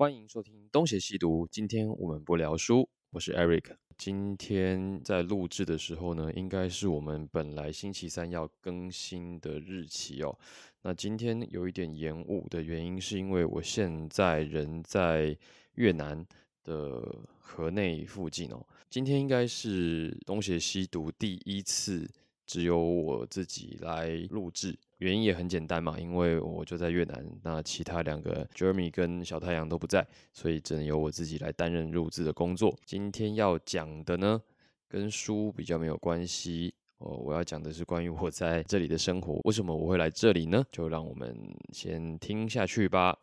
欢迎收听东邪西毒。今天我们不聊书，我是 Eric。今天在录制的时候呢，应该是我们本来星期三要更新的日期哦。那今天有一点延误的原因，是因为我现在人在越南的河内附近哦。今天应该是东邪西毒第一次只有我自己来录制。原因也很简单嘛，因为我就在越南，那其他两个 Jeremy 跟小太阳都不在，所以只能由我自己来担任录制的工作。今天要讲的呢，跟书比较没有关系哦，我要讲的是关于我在这里的生活。为什么我会来这里呢？就让我们先听下去吧。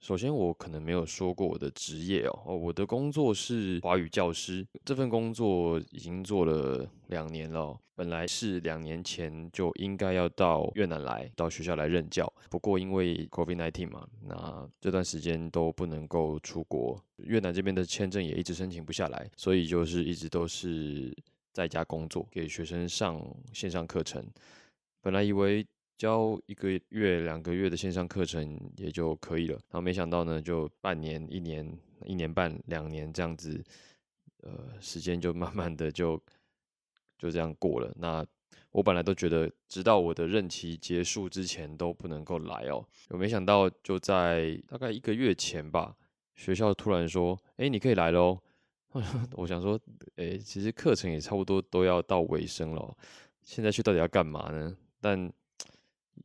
首先，我可能没有说过我的职业哦。哦，我的工作是华语教师，这份工作已经做了两年了。本来是两年前就应该要到越南来，到学校来任教。不过因为 COVID-19 嘛，那这段时间都不能够出国，越南这边的签证也一直申请不下来，所以就是一直都是在家工作，给学生上线上课程。本来以为。教一个月、两个月的线上课程也就可以了，然后没想到呢，就半年、一年、一年半、两年这样子，呃，时间就慢慢的就就这样过了。那我本来都觉得，直到我的任期结束之前都不能够来哦，我没想到就在大概一个月前吧，学校突然说：“哎，你可以来喽。”我想说：“哎，其实课程也差不多都要到尾声了，现在去到底要干嘛呢？”但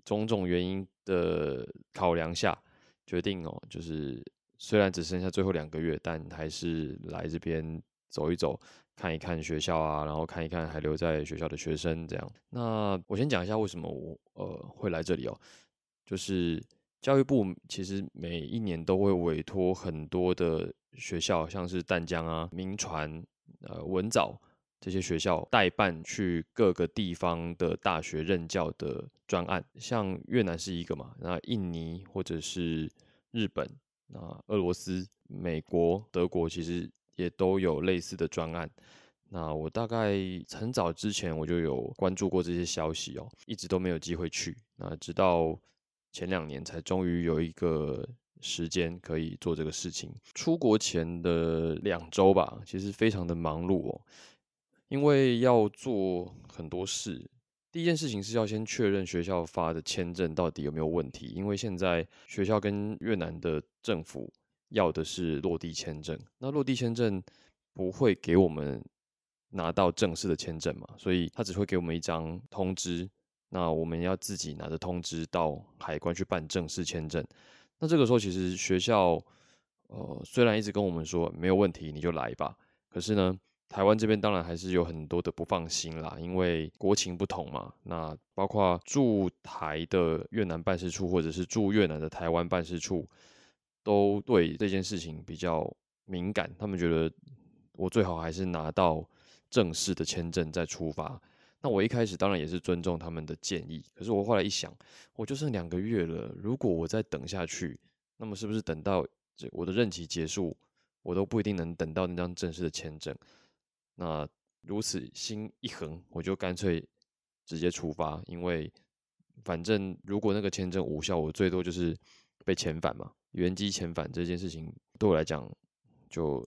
种种原因的考量下，决定哦，就是虽然只剩下最后两个月，但还是来这边走一走，看一看学校啊，然后看一看还留在学校的学生这样。那我先讲一下为什么我呃会来这里哦，就是教育部其实每一年都会委托很多的学校，像是淡江啊、民传、呃文藻。这些学校代办去各个地方的大学任教的专案，像越南是一个嘛，那印尼或者是日本、那俄罗斯、美国、德国其实也都有类似的专案。那我大概很早之前我就有关注过这些消息哦，一直都没有机会去。那直到前两年才终于有一个时间可以做这个事情。出国前的两周吧，其实非常的忙碌哦。因为要做很多事，第一件事情是要先确认学校发的签证到底有没有问题。因为现在学校跟越南的政府要的是落地签证，那落地签证不会给我们拿到正式的签证嘛，所以他只会给我们一张通知，那我们要自己拿着通知到海关去办正式签证。那这个时候其实学校呃虽然一直跟我们说没有问题，你就来吧，可是呢。台湾这边当然还是有很多的不放心啦，因为国情不同嘛。那包括驻台的越南办事处，或者是驻越南的台湾办事处，都对这件事情比较敏感。他们觉得我最好还是拿到正式的签证再出发。那我一开始当然也是尊重他们的建议，可是我后来一想，我就剩两个月了，如果我再等下去，那么是不是等到这我的任期结束，我都不一定能等到那张正式的签证？那如此心一横，我就干脆直接出发，因为反正如果那个签证无效，我最多就是被遣返嘛。原机遣返这件事情对我来讲，就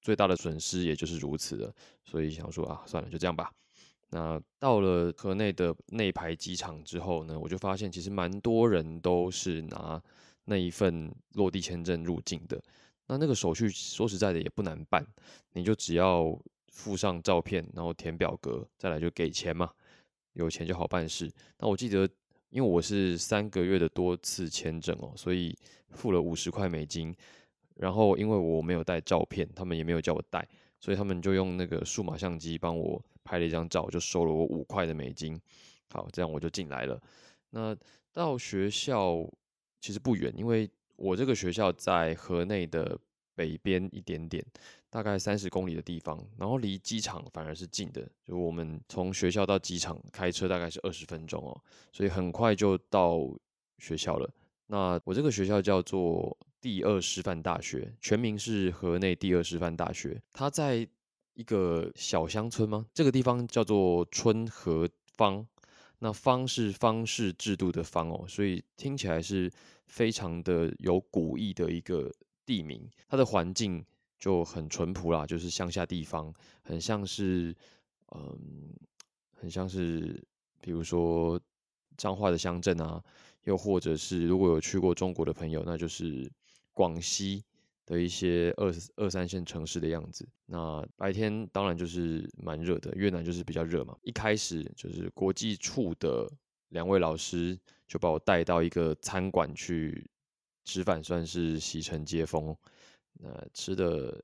最大的损失也就是如此了。所以想说啊，算了，就这样吧。那到了河内的内排机场之后呢，我就发现其实蛮多人都是拿那一份落地签证入境的。那那个手续说实在的也不难办，你就只要。附上照片，然后填表格，再来就给钱嘛。有钱就好办事。那我记得，因为我是三个月的多次签证哦，所以付了五十块美金。然后因为我没有带照片，他们也没有叫我带，所以他们就用那个数码相机帮我拍了一张照，就收了我五块的美金。好，这样我就进来了。那到学校其实不远，因为我这个学校在河内的北边一点点。大概三十公里的地方，然后离机场反而是近的，就我们从学校到机场开车大概是二十分钟哦，所以很快就到学校了。那我这个学校叫做第二师范大学，全名是河内第二师范大学。它在一个小乡村吗？这个地方叫做春和坊。那方是方式制度的方哦，所以听起来是非常的有古意的一个地名。它的环境就很淳朴啦，就是乡下地方，很像是嗯，很像是比如说彰化的乡镇啊，又或者是如果有去过中国的朋友，那就是广西。的一些二二三线城市的样子，那白天当然就是蛮热的，越南就是比较热嘛。一开始就是国际处的两位老师就把我带到一个餐馆去吃饭，算是洗尘接风。那吃的，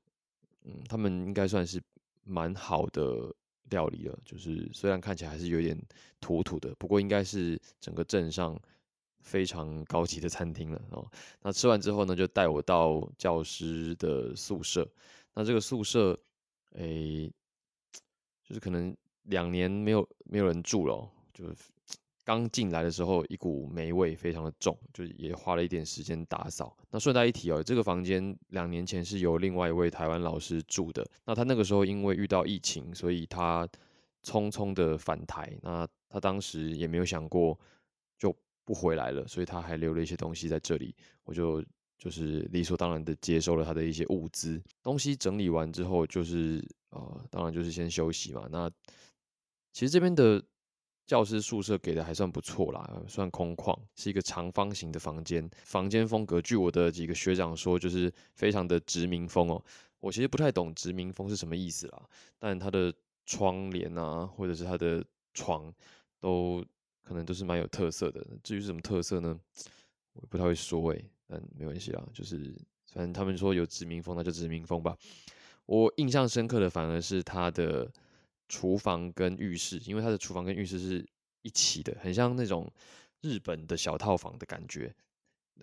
嗯，他们应该算是蛮好的料理了，就是虽然看起来还是有点土土的，不过应该是整个镇上。非常高级的餐厅了哦。那吃完之后呢，就带我到教师的宿舍。那这个宿舍，诶，就是可能两年没有没有人住了，就是刚进来的时候一股霉味非常的重，就也花了一点时间打扫。那顺带一提哦，这个房间两年前是由另外一位台湾老师住的。那他那个时候因为遇到疫情，所以他匆匆的返台。那他当时也没有想过就。不回来了，所以他还留了一些东西在这里，我就就是理所当然的接收了他的一些物资。东西整理完之后，就是呃，当然就是先休息嘛。那其实这边的教师宿舍给的还算不错啦，算空旷，是一个长方形的房间。房间风格，据我的几个学长说，就是非常的殖民风哦。我其实不太懂殖民风是什么意思啦，但它的窗帘啊，或者是它的床都。可能都是蛮有特色的。至于是什么特色呢？我不太会说诶，但没关系啊，就是反正他们说有殖民风，那就殖民风吧。我印象深刻的反而是它的厨房跟浴室，因为它的厨房跟浴室是一起的，很像那种日本的小套房的感觉。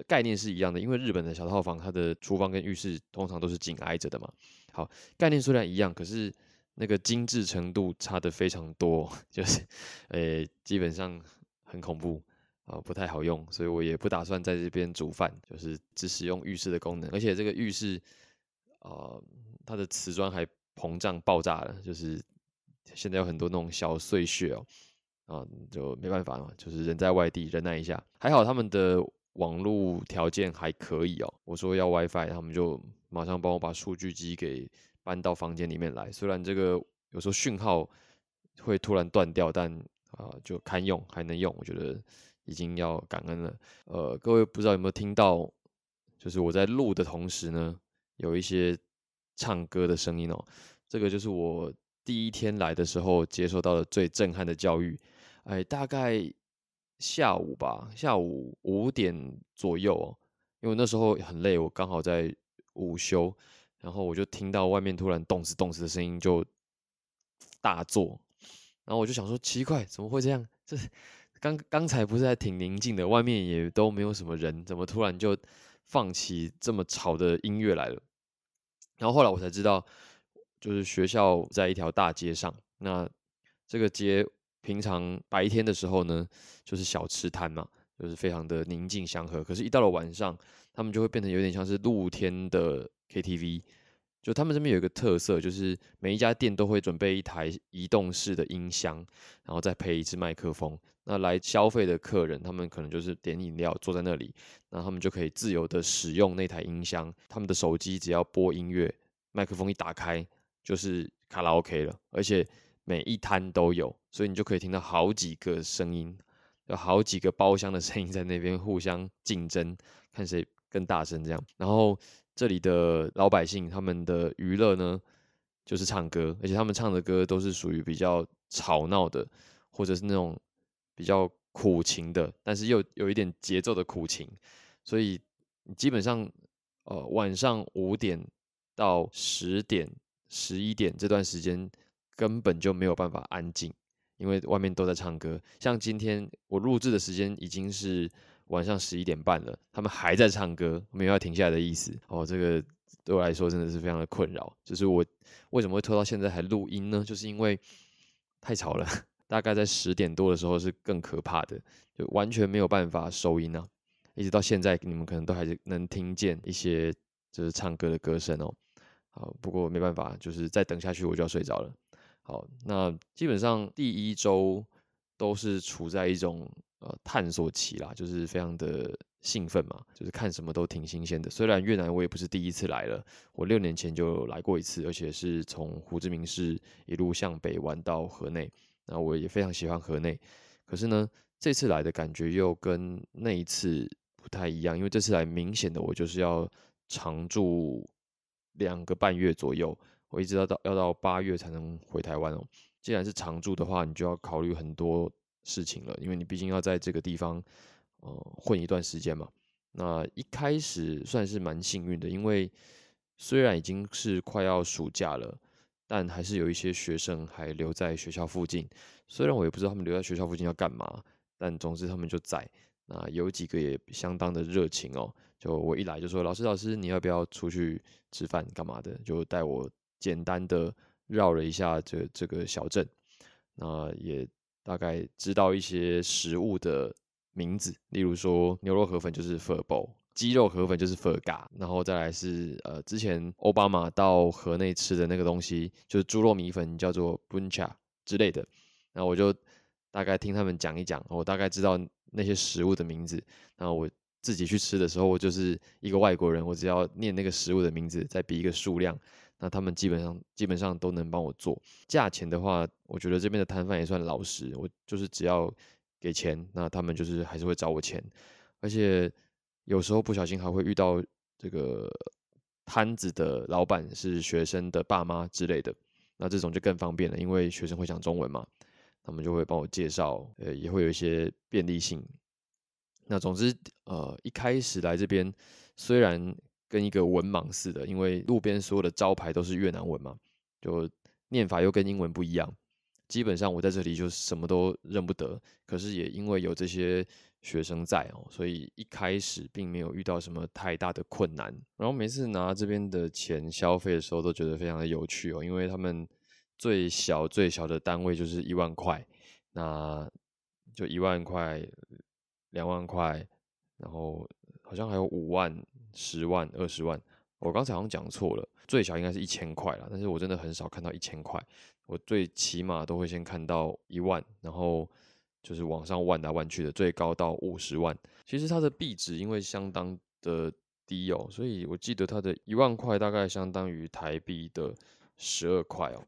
概念是一样的，因为日本的小套房，它的厨房跟浴室通常都是紧挨着的嘛。好，概念虽然一样，可是。那个精致程度差的非常多，就是，诶，基本上很恐怖啊，不太好用，所以我也不打算在这边煮饭，就是只使用浴室的功能。而且这个浴室，啊，它的瓷砖还膨胀爆炸了，就是现在有很多那种小碎屑哦，啊，就没办法嘛，就是人在外地忍耐一下。还好他们的网络条件还可以哦，我说要 WiFi，他们就马上帮我把数据机给。搬到房间里面来，虽然这个有时候讯号会突然断掉，但啊就堪用，还能用，我觉得已经要感恩了。呃，各位不知道有没有听到，就是我在录的同时呢，有一些唱歌的声音哦。这个就是我第一天来的时候接受到的最震撼的教育。哎，大概下午吧，下午五点左右哦，因为那时候很累，我刚好在午休。然后我就听到外面突然动次动次的声音就大作，然后我就想说奇怪怎么会这样？这刚刚才不是还挺宁静的，外面也都没有什么人，怎么突然就放起这么吵的音乐来了？然后后来我才知道，就是学校在一条大街上，那这个街平常白天的时候呢，就是小吃摊嘛，就是非常的宁静祥和。可是，一到了晚上，他们就会变成有点像是露天的。KTV，就他们这边有一个特色，就是每一家店都会准备一台移动式的音箱，然后再配一支麦克风。那来消费的客人，他们可能就是点饮料，坐在那里，那他们就可以自由的使用那台音箱。他们的手机只要播音乐，麦克风一打开就是卡拉 OK 了，而且每一摊都有，所以你就可以听到好几个声音，有好几个包厢的声音在那边互相竞争，看谁更大声这样，然后。这里的老百姓，他们的娱乐呢，就是唱歌，而且他们唱的歌都是属于比较吵闹的，或者是那种比较苦情的，但是又有一点节奏的苦情，所以基本上，呃，晚上五点到十点、十一点这段时间根本就没有办法安静，因为外面都在唱歌。像今天我录制的时间已经是。晚上十一点半了，他们还在唱歌，没有要停下来的意思。哦，这个对我来说真的是非常的困扰。就是我为什么会拖到现在还录音呢？就是因为太吵了。大概在十点多的时候是更可怕的，就完全没有办法收音啊。一直到现在，你们可能都还是能听见一些就是唱歌的歌声哦。好，不过没办法，就是再等下去我就要睡着了。好，那基本上第一周都是处在一种呃探索期啦，就是非常的兴奋嘛，就是看什么都挺新鲜的。虽然越南我也不是第一次来了，我六年前就来过一次，而且是从胡志明市一路向北玩到河内，那我也非常喜欢河内。可是呢，这次来的感觉又跟那一次不太一样，因为这次来明显的我就是要常住两个半月左右，我一直要到要到八月才能回台湾哦。既然是常住的话，你就要考虑很多事情了，因为你毕竟要在这个地方呃混一段时间嘛。那一开始算是蛮幸运的，因为虽然已经是快要暑假了。但还是有一些学生还留在学校附近，虽然我也不知道他们留在学校附近要干嘛，但总之他们就在。那有几个也相当的热情哦，就我一来就说：“老师，老师，你要不要出去吃饭干嘛的？”就带我简单的绕了一下这这个小镇，那也大概知道一些食物的名字，例如说牛肉河粉就是 f u r b o 鸡肉河粉就是 Ferga，然后再来是呃之前奥巴马到河内吃的那个东西，就是猪肉米粉叫做 Buncha 之类的。然后我就大概听他们讲一讲，我大概知道那些食物的名字。然后我自己去吃的时候，我就是一个外国人，我只要念那个食物的名字，再比一个数量，那他们基本上基本上都能帮我做。价钱的话，我觉得这边的摊贩也算老实，我就是只要给钱，那他们就是还是会找我钱，而且。有时候不小心还会遇到这个摊子的老板是学生的爸妈之类的，那这种就更方便了，因为学生会讲中文嘛，他们就会帮我介绍，呃，也会有一些便利性。那总之，呃，一开始来这边虽然跟一个文盲似的，因为路边所有的招牌都是越南文嘛，就念法又跟英文不一样，基本上我在这里就什么都认不得。可是也因为有这些。学生在哦，所以一开始并没有遇到什么太大的困难。然后每次拿这边的钱消费的时候，都觉得非常的有趣哦，因为他们最小最小的单位就是一万块，那就一万块、两万块，然后好像还有五万、十万、二十万。我刚才好像讲错了，最小应该是一千块了，但是我真的很少看到一千块，我最起码都会先看到一万，然后。就是往上万来万去的，最高到五十万。其实它的币值因为相当的低哦，所以我记得它的一万块大概相当于台币的十二块哦，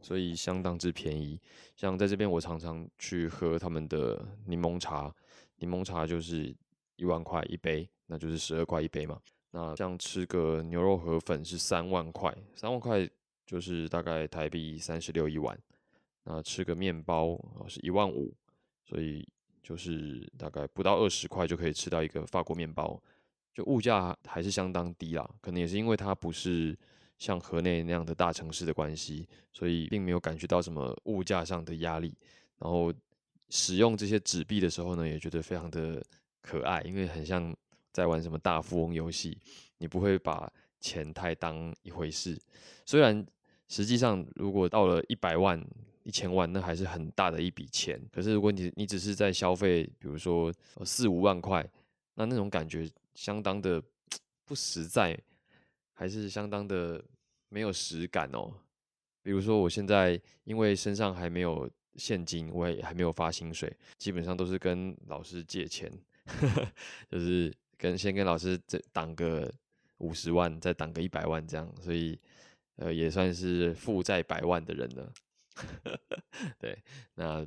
所以相当之便宜。像在这边，我常常去喝他们的柠檬茶，柠檬茶就是一万块一杯，那就是十二块一杯嘛。那像吃个牛肉河粉是三万块，三万块就是大概台币三十六一碗。那吃个面包是一万五。所以就是大概不到二十块就可以吃到一个法国面包，就物价还是相当低啦。可能也是因为它不是像河内那样的大城市的关系，所以并没有感觉到什么物价上的压力。然后使用这些纸币的时候呢，也觉得非常的可爱，因为很像在玩什么大富翁游戏，你不会把钱太当一回事。虽然实际上如果到了一百万。一千万那还是很大的一笔钱，可是如果你你只是在消费，比如说四五万块，那那种感觉相当的不实在，还是相当的没有实感哦。比如说我现在因为身上还没有现金，我也还没有发薪水，基本上都是跟老师借钱，就是跟先跟老师这挡个五十万，再挡个一百万这样，所以呃也算是负债百万的人了。对，那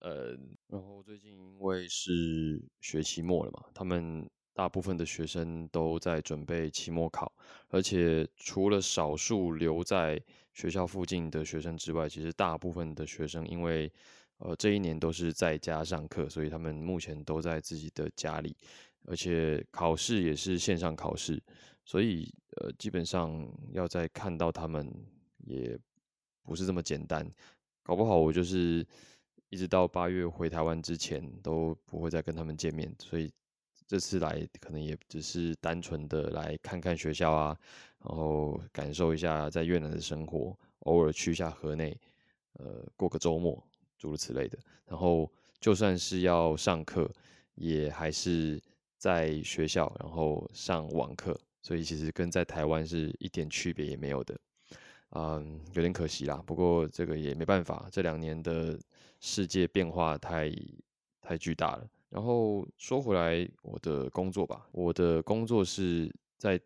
呃，然后最近因为是学期末了嘛，他们大部分的学生都在准备期末考，而且除了少数留在学校附近的学生之外，其实大部分的学生因为呃这一年都是在家上课，所以他们目前都在自己的家里，而且考试也是线上考试，所以呃基本上要再看到他们也。不是这么简单，搞不好我就是一直到八月回台湾之前都不会再跟他们见面，所以这次来可能也只是单纯的来看看学校啊，然后感受一下在越南的生活，偶尔去一下河内，呃，过个周末，诸如此类的。然后就算是要上课，也还是在学校，然后上网课，所以其实跟在台湾是一点区别也没有的，嗯，有点可惜啦。不过这个也没办法，这两年的世界变化太太巨大了。然后说回来，我的工作吧，我的工作是在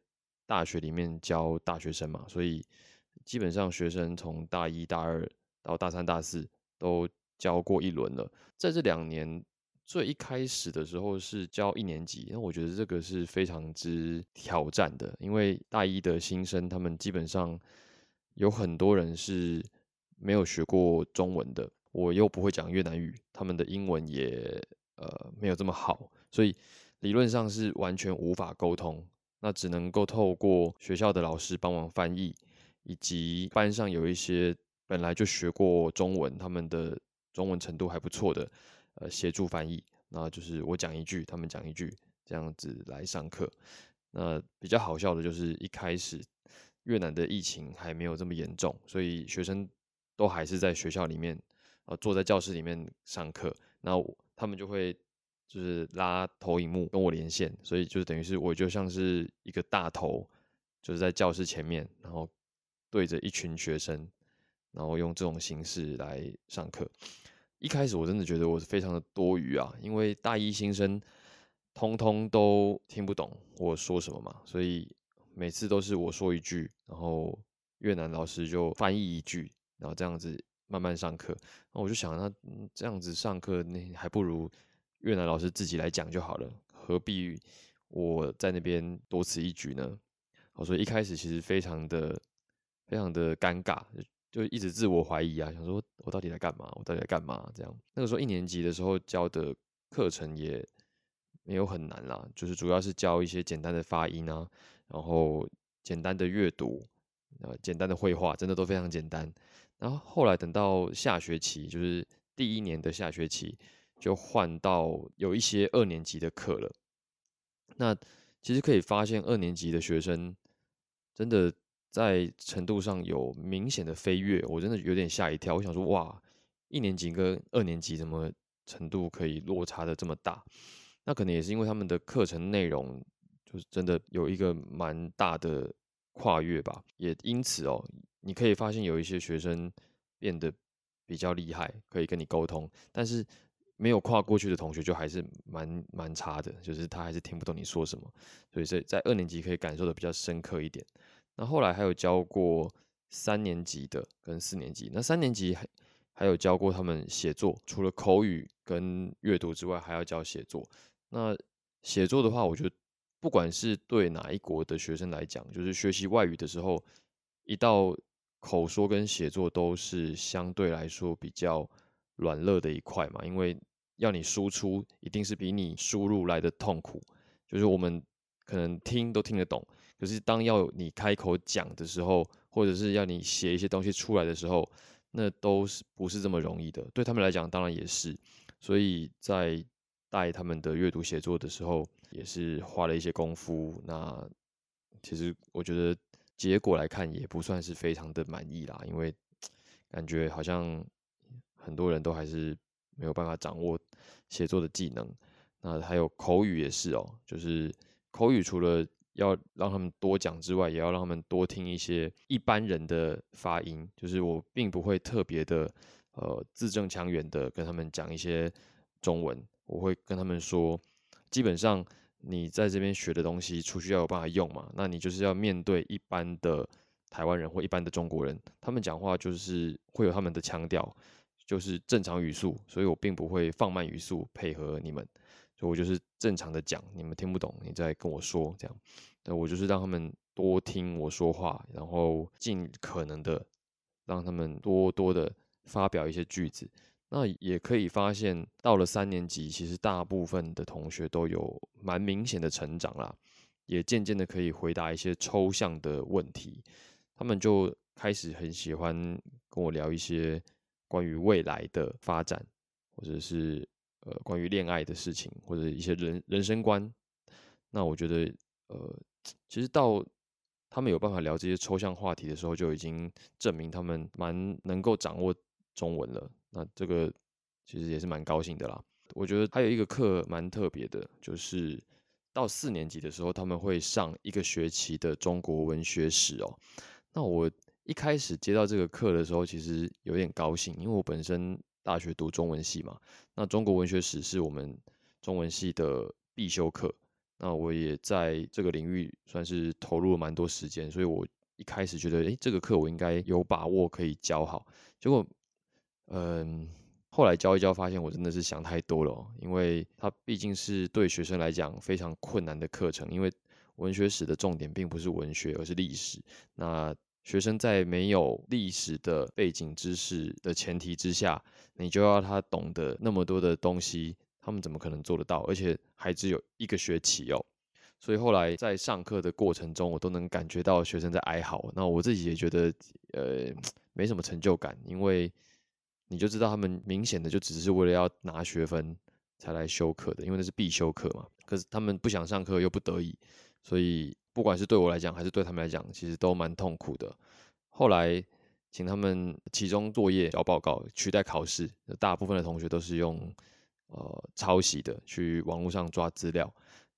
大学里面教大学生嘛，所以基本上学生从大一大二到大三大四都教过一轮了。在这两年最一开始的时候是教一年级，那我觉得这个是非常之挑战的，因为大一的新生他们基本上有很多人是没有学过中文的，我又不会讲越南语，他们的英文也。呃，没有这么好，所以理论上是完全无法沟通，那只能够透过学校的老师帮忙翻译，以及班上有一些本来就学过中文，他们的中文程度还不错的，呃，协助翻译。那就是我讲一句，他们讲一句，这样子来上课。那比较好笑的就是一开始越南的疫情还没有这么严重，所以学生都还是在学校里面，呃，坐在教室里面上课。那他们就会就是拉投影幕跟我连线，所以就等于是我就像是一个大头，就是在教室前面，然后对着一群学生，然后用这种形式来上课。一开始我真的觉得我是非常的多余啊，因为大一新生通通都听不懂我说什么嘛，所以每次都是我说一句，然后越南老师就翻译一句，然后这样子。慢慢上课，那我就想，那这样子上课，那还不如越南老师自己来讲就好了，何必我在那边多此一举呢？我说一开始其实非常的非常的尴尬，就一直自我怀疑啊，想说我到底在干嘛？我到底在干嘛？这样那个时候一年级的时候教的课程也没有很难啦，就是主要是教一些简单的发音啊，然后简单的阅读，呃，简单的绘画，真的都非常简单。然后后来等到下学期，就是第一年的下学期，就换到有一些二年级的课了。那其实可以发现，二年级的学生真的在程度上有明显的飞跃，我真的有点吓一跳。我想说，哇，一年级跟二年级怎么程度可以落差的这么大？那可能也是因为他们的课程内容就是真的有一个蛮大的跨越吧。也因此哦。你可以发现有一些学生变得比较厉害，可以跟你沟通，但是没有跨过去的同学就还是蛮蛮差的，就是他还是听不懂你说什么。所以在在二年级可以感受的比较深刻一点。那后来还有教过三年级的跟四年级，那三年级还还有教过他们写作，除了口语跟阅读之外，还要教写作。那写作的话，我觉得不管是对哪一国的学生来讲，就是学习外语的时候，一到口说跟写作都是相对来说比较软弱的一块嘛，因为要你输出一定是比你输入来的痛苦。就是我们可能听都听得懂，可是当要你开口讲的时候，或者是要你写一些东西出来的时候，那都是不是这么容易的。对他们来讲，当然也是。所以在带他们的阅读写作的时候，也是花了一些功夫。那其实我觉得。结果来看也不算是非常的满意啦，因为感觉好像很多人都还是没有办法掌握写作的技能。那还有口语也是哦，就是口语除了要让他们多讲之外，也要让他们多听一些一般人的发音。就是我并不会特别的呃字正腔圆的跟他们讲一些中文，我会跟他们说，基本上。你在这边学的东西，出去要有办法用嘛？那你就是要面对一般的台湾人或一般的中国人，他们讲话就是会有他们的腔调，就是正常语速，所以我并不会放慢语速配合你们，所以我就是正常的讲，你们听不懂，你再跟我说这样。那我就是让他们多听我说话，然后尽可能的让他们多多的发表一些句子。那也可以发现，到了三年级，其实大部分的同学都有蛮明显的成长啦，也渐渐的可以回答一些抽象的问题。他们就开始很喜欢跟我聊一些关于未来的发展，或者是呃关于恋爱的事情，或者一些人人生观。那我觉得，呃，其实到他们有办法聊这些抽象话题的时候，就已经证明他们蛮能够掌握中文了。那这个其实也是蛮高兴的啦。我觉得还有一个课蛮特别的，就是到四年级的时候，他们会上一个学期的中国文学史哦。那我一开始接到这个课的时候，其实有点高兴，因为我本身大学读中文系嘛，那中国文学史是我们中文系的必修课。那我也在这个领域算是投入了蛮多时间，所以我一开始觉得，诶，这个课我应该有把握可以教好。结果，嗯，后来教一教，发现我真的是想太多了，因为它毕竟是对学生来讲非常困难的课程，因为文学史的重点并不是文学，而是历史。那学生在没有历史的背景知识的前提之下，你就要他懂得那么多的东西。他们怎么可能做得到？而且还只有一个学期哦，所以后来在上课的过程中，我都能感觉到学生在哀嚎。那我自己也觉得，呃，没什么成就感，因为你就知道他们明显的就只是为了要拿学分才来修课的，因为那是必修课嘛。可是他们不想上课又不得已，所以不管是对我来讲还是对他们来讲，其实都蛮痛苦的。后来请他们期中作业交报告取代考试，大部分的同学都是用。呃，抄袭的去网络上抓资料，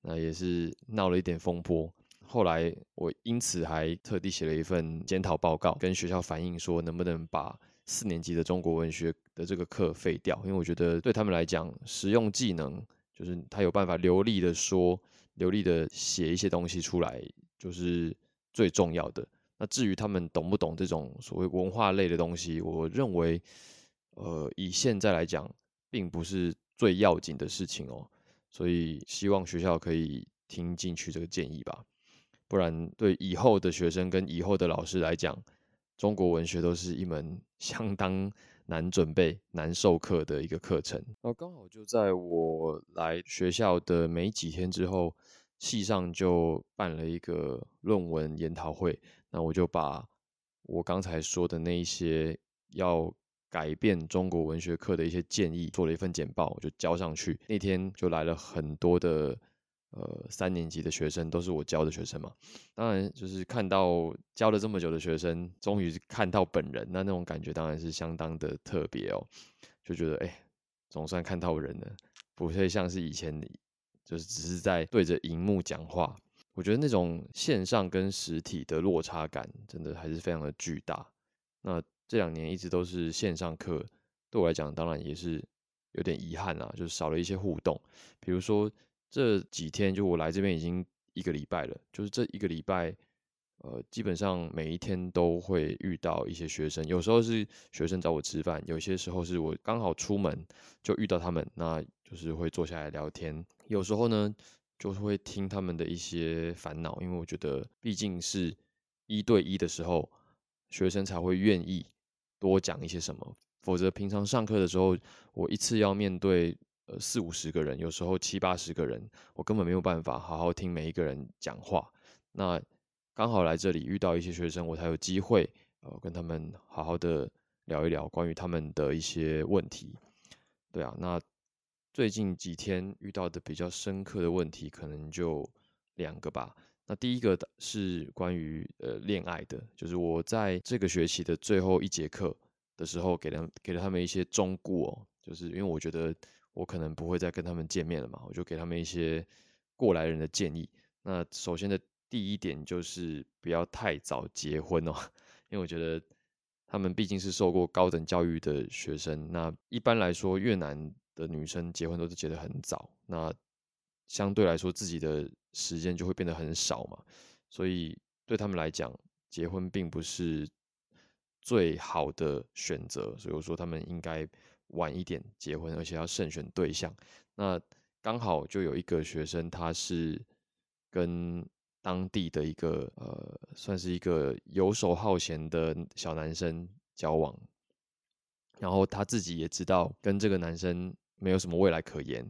那也是闹了一点风波。后来我因此还特地写了一份检讨报告，跟学校反映说，能不能把四年级的中国文学的这个课废掉？因为我觉得对他们来讲，实用技能就是他有办法流利的说、流利的写一些东西出来，就是最重要的。那至于他们懂不懂这种所谓文化类的东西，我认为，呃，以现在来讲，并不是。最要紧的事情哦，所以希望学校可以听进去这个建议吧，不然对以后的学生跟以后的老师来讲，中国文学都是一门相当难准备、难授课的一个课程。那刚好就在我来学校的没几天之后，系上就办了一个论文研讨会，那我就把我刚才说的那一些要。改变中国文学课的一些建议，做了一份简报，我就交上去。那天就来了很多的呃三年级的学生，都是我教的学生嘛。当然，就是看到教了这么久的学生，终于看到本人，那那种感觉当然是相当的特别哦。就觉得哎，总算看到人了，不会像是以前就是只是在对着荧幕讲话。我觉得那种线上跟实体的落差感，真的还是非常的巨大。那。这两年一直都是线上课，对我来讲当然也是有点遗憾啊，就是少了一些互动。比如说这几天，就我来这边已经一个礼拜了，就是这一个礼拜，呃，基本上每一天都会遇到一些学生，有时候是学生找我吃饭，有些时候是我刚好出门就遇到他们，那就是会坐下来聊天。有时候呢，就是会听他们的一些烦恼，因为我觉得毕竟是一对一的时候，学生才会愿意。多讲一些什么，否则平常上课的时候，我一次要面对呃四五十个人，有时候七八十个人，我根本没有办法好好听每一个人讲话。那刚好来这里遇到一些学生，我才有机会呃跟他们好好的聊一聊关于他们的一些问题。对啊，那最近几天遇到的比较深刻的问题，可能就两个吧。那第一个是关于呃恋爱的，就是我在这个学期的最后一节课的时候，给了给了他们一些忠告哦，就是因为我觉得我可能不会再跟他们见面了嘛，我就给他们一些过来人的建议。那首先的第一点就是不要太早结婚哦，因为我觉得他们毕竟是受过高等教育的学生，那一般来说越南的女生结婚都是结得很早，那相对来说自己的。时间就会变得很少嘛，所以对他们来讲，结婚并不是最好的选择。所以我说他们应该晚一点结婚，而且要慎选对象。那刚好就有一个学生，他是跟当地的一个呃，算是一个游手好闲的小男生交往，然后他自己也知道跟这个男生没有什么未来可言，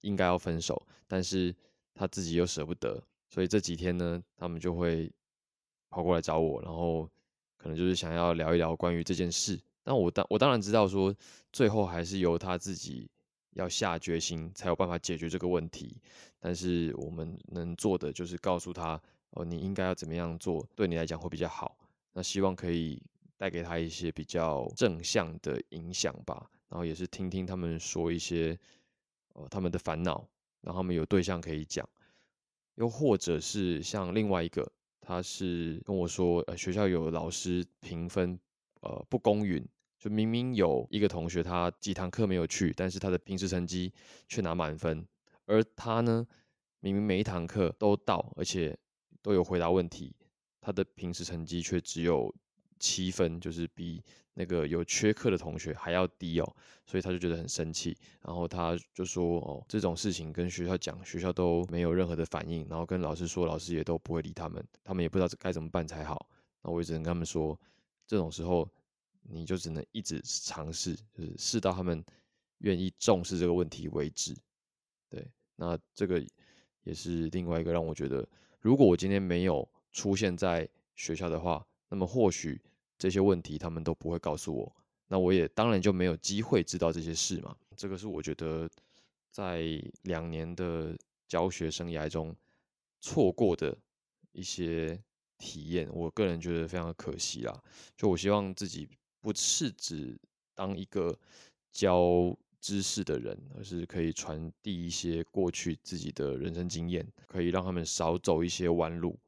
应该要分手，但是。他自己又舍不得，所以这几天呢，他们就会跑过来找我，然后可能就是想要聊一聊关于这件事。那我当我当然知道说，最后还是由他自己要下决心，才有办法解决这个问题。但是我们能做的就是告诉他，哦，你应该要怎么样做，对你来讲会比较好。那希望可以带给他一些比较正向的影响吧。然后也是听听他们说一些，呃，他们的烦恼。然后他们有对象可以讲，又或者是像另外一个，他是跟我说，呃，学校有老师评分，呃，不公允，就明明有一个同学他几堂课没有去，但是他的平时成绩却拿满分，而他呢，明明每一堂课都到，而且都有回答问题，他的平时成绩却只有七分，就是比。那个有缺课的同学还要低哦，所以他就觉得很生气，然后他就说哦，这种事情跟学校讲，学校都没有任何的反应，然后跟老师说，老师也都不会理他们，他们也不知道该怎么办才好。那我也只能跟他们说，这种时候你就只能一直尝试，就是试到他们愿意重视这个问题为止。对，那这个也是另外一个让我觉得，如果我今天没有出现在学校的话，那么或许。这些问题他们都不会告诉我，那我也当然就没有机会知道这些事嘛。这个是我觉得在两年的教学生涯中错过的一些体验，我个人觉得非常可惜啦。就我希望自己不是只当一个教知识的人，而是可以传递一些过去自己的人生经验，可以让他们少走一些弯路。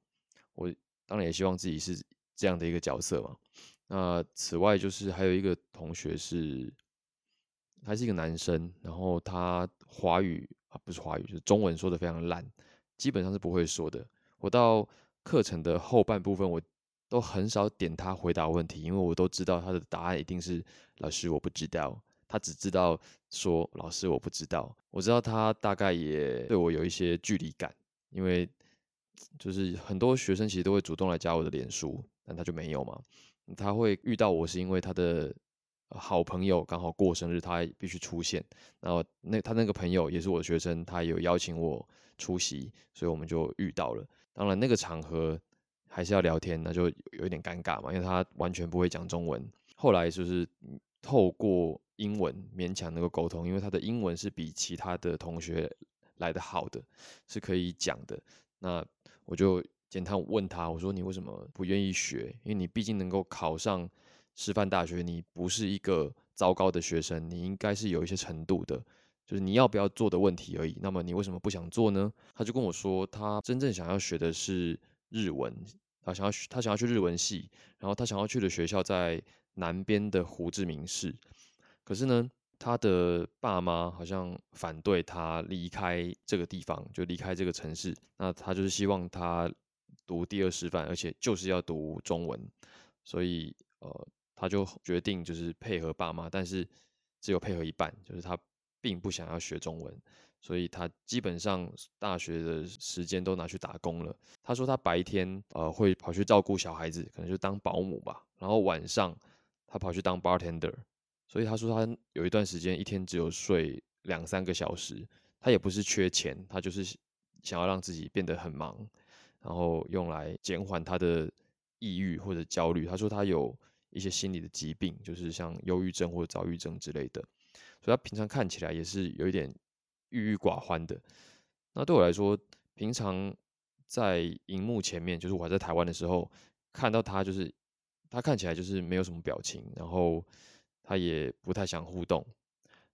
我当然也希望自己是。这样的一个角色嘛，那此外就是还有一个同学是，他是一个男生，然后他华语啊不是华语，就是中文说的非常烂，基本上是不会说的。我到课程的后半部分，我都很少点他回答问题，因为我都知道他的答案一定是老师我不知道，他只知道说老师我不知道。我知道他大概也对我有一些距离感，因为就是很多学生其实都会主动来加我的脸书。但他就没有嘛？他会遇到我是因为他的好朋友刚好过生日，他必须出现。然后那他那个朋友也是我的学生，他有邀请我出席，所以我们就遇到了。当然那个场合还是要聊天，那就有一点尴尬嘛，因为他完全不会讲中文。后来就是透过英文勉强能够沟通，因为他的英文是比其他的同学来的好的，是可以讲的。那我就。简单问他，我说你为什么不愿意学？因为你毕竟能够考上师范大学，你不是一个糟糕的学生，你应该是有一些程度的，就是你要不要做的问题而已。那么你为什么不想做呢？他就跟我说，他真正想要学的是日文，他想要他想要去日文系，然后他想要去的学校在南边的胡志明市。可是呢，他的爸妈好像反对他离开这个地方，就离开这个城市。那他就是希望他。读第二师范，而且就是要读中文，所以呃，他就决定就是配合爸妈，但是只有配合一半，就是他并不想要学中文，所以他基本上大学的时间都拿去打工了。他说他白天呃会跑去照顾小孩子，可能就当保姆吧，然后晚上他跑去当 bartender，所以他说他有一段时间一天只有睡两三个小时，他也不是缺钱，他就是想要让自己变得很忙。然后用来减缓他的抑郁或者焦虑。他说他有一些心理的疾病，就是像忧郁症或者躁郁症之类的，所以他平常看起来也是有一点郁郁寡欢的。那对我来说，平常在荧幕前面，就是我还在台湾的时候，看到他就是他看起来就是没有什么表情，然后他也不太想互动。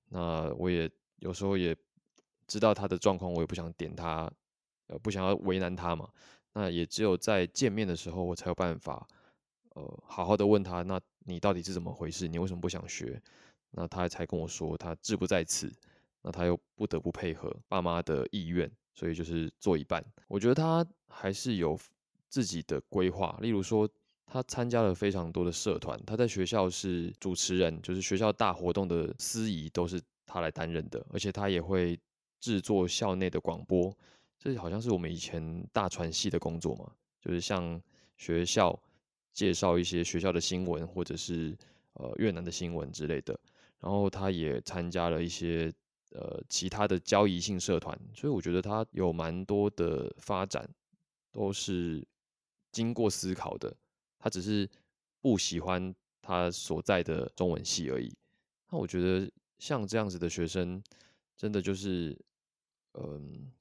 那我也有时候也知道他的状况，我也不想点他，呃，不想要为难他嘛。那也只有在见面的时候，我才有办法，呃，好好的问他，那你到底是怎么回事？你为什么不想学？那他才跟我说，他志不在此，那他又不得不配合爸妈的意愿，所以就是做一半。我觉得他还是有自己的规划，例如说，他参加了非常多的社团，他在学校是主持人，就是学校大活动的司仪都是他来担任的，而且他也会制作校内的广播。这好像是我们以前大传系的工作嘛，就是向学校介绍一些学校的新闻，或者是呃越南的新闻之类的。然后他也参加了一些呃其他的交易性社团，所以我觉得他有蛮多的发展都是经过思考的。他只是不喜欢他所在的中文系而已。那我觉得像这样子的学生，真的就是嗯。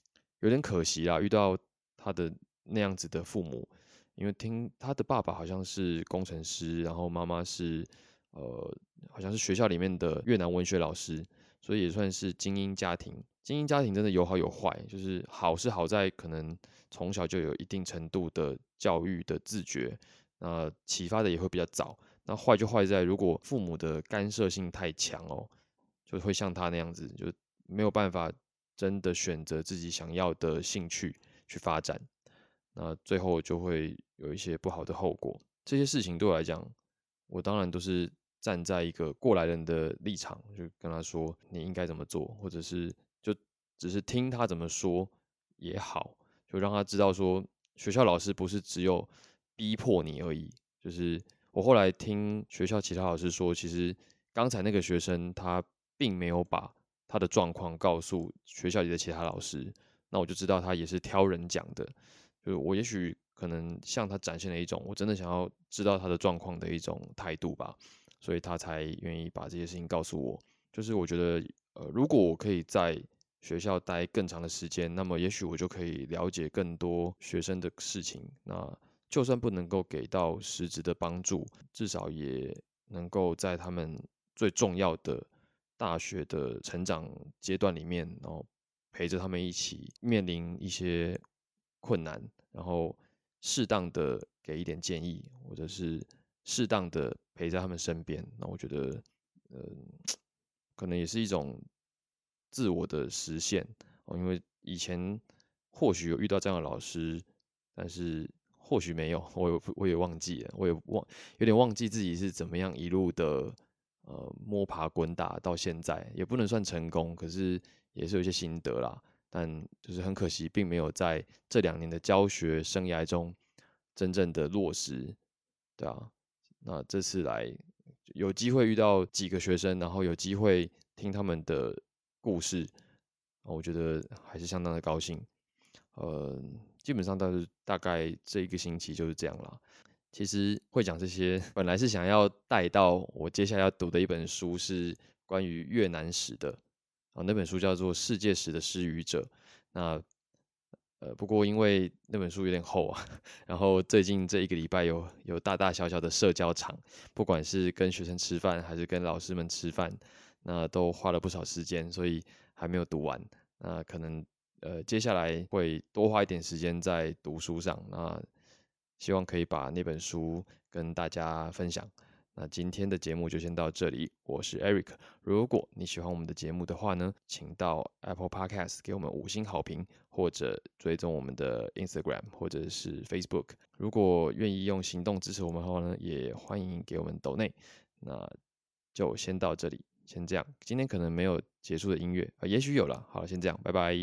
有点可惜啦，遇到他的那样子的父母，因为听他的爸爸好像是工程师，然后妈妈是呃好像是学校里面的越南文学老师，所以也算是精英家庭。精英家庭真的有好有坏，就是好是好在可能从小就有一定程度的教育的自觉，那启发的也会比较早。那坏就坏在如果父母的干涉性太强哦，就会像他那样子，就没有办法真的选择自己想要的兴趣去发展，那最后就会有一些不好的后果。这些事情对我来讲，我当然都是站在一个过来人的立场，就跟他说你应该怎么做，或者是就。只是听他怎么说也好，就让他知道说学校老师不是只有逼迫你而已。就是我后来听学校其他老师说，其实刚才那个学生他并没有把他的状况告诉学校里的其他老师，那我就知道他也是挑人讲的。就是我也许可能向他展现了一种我真的想要知道他的状况的一种态度吧，所以他才愿意把这些事情告诉我。就是我觉得，呃，如果我可以在学校待更长的时间，那么也许我就可以了解更多学生的事情。那就算不能够给到实质的帮助，至少也能够在他们最重要的大学的成长阶段里面，然后陪着他们一起面临一些困难，然后适当的给一点建议，或者是适当的陪在他们身边。那我觉得，呃，可能也是一种。自我的实现哦，因为以前或许有遇到这样的老师，但是或许没有，我也我也忘记了，我也忘有点忘记自己是怎么样一路的呃摸爬滚打到现在，也不能算成功，可是也是有一些心得啦。但就是很可惜，并没有在这两年的教学生涯中真正的落实，对啊。那这次来有机会遇到几个学生，然后有机会听他们的。故事，我觉得还是相当的高兴。呃，基本上，大是大概这一个星期就是这样了。其实会讲这些，本来是想要带到我接下来要读的一本书，是关于越南史的。啊，那本书叫做《世界史的失语者》。那呃，不过因为那本书有点厚啊，然后最近这一个礼拜有有大大小小的社交场，不管是跟学生吃饭，还是跟老师们吃饭。那都花了不少时间，所以还没有读完。那可能呃接下来会多花一点时间在读书上。那希望可以把那本书跟大家分享。那今天的节目就先到这里，我是 Eric。如果你喜欢我们的节目的话呢，请到 Apple Podcast 给我们五星好评，或者追踪我们的 Instagram 或者是 Facebook。如果愿意用行动支持我们的话呢，也欢迎给我们抖内。那就先到这里。先这样，今天可能没有结束的音乐啊，也许有了。好，先这样，拜拜。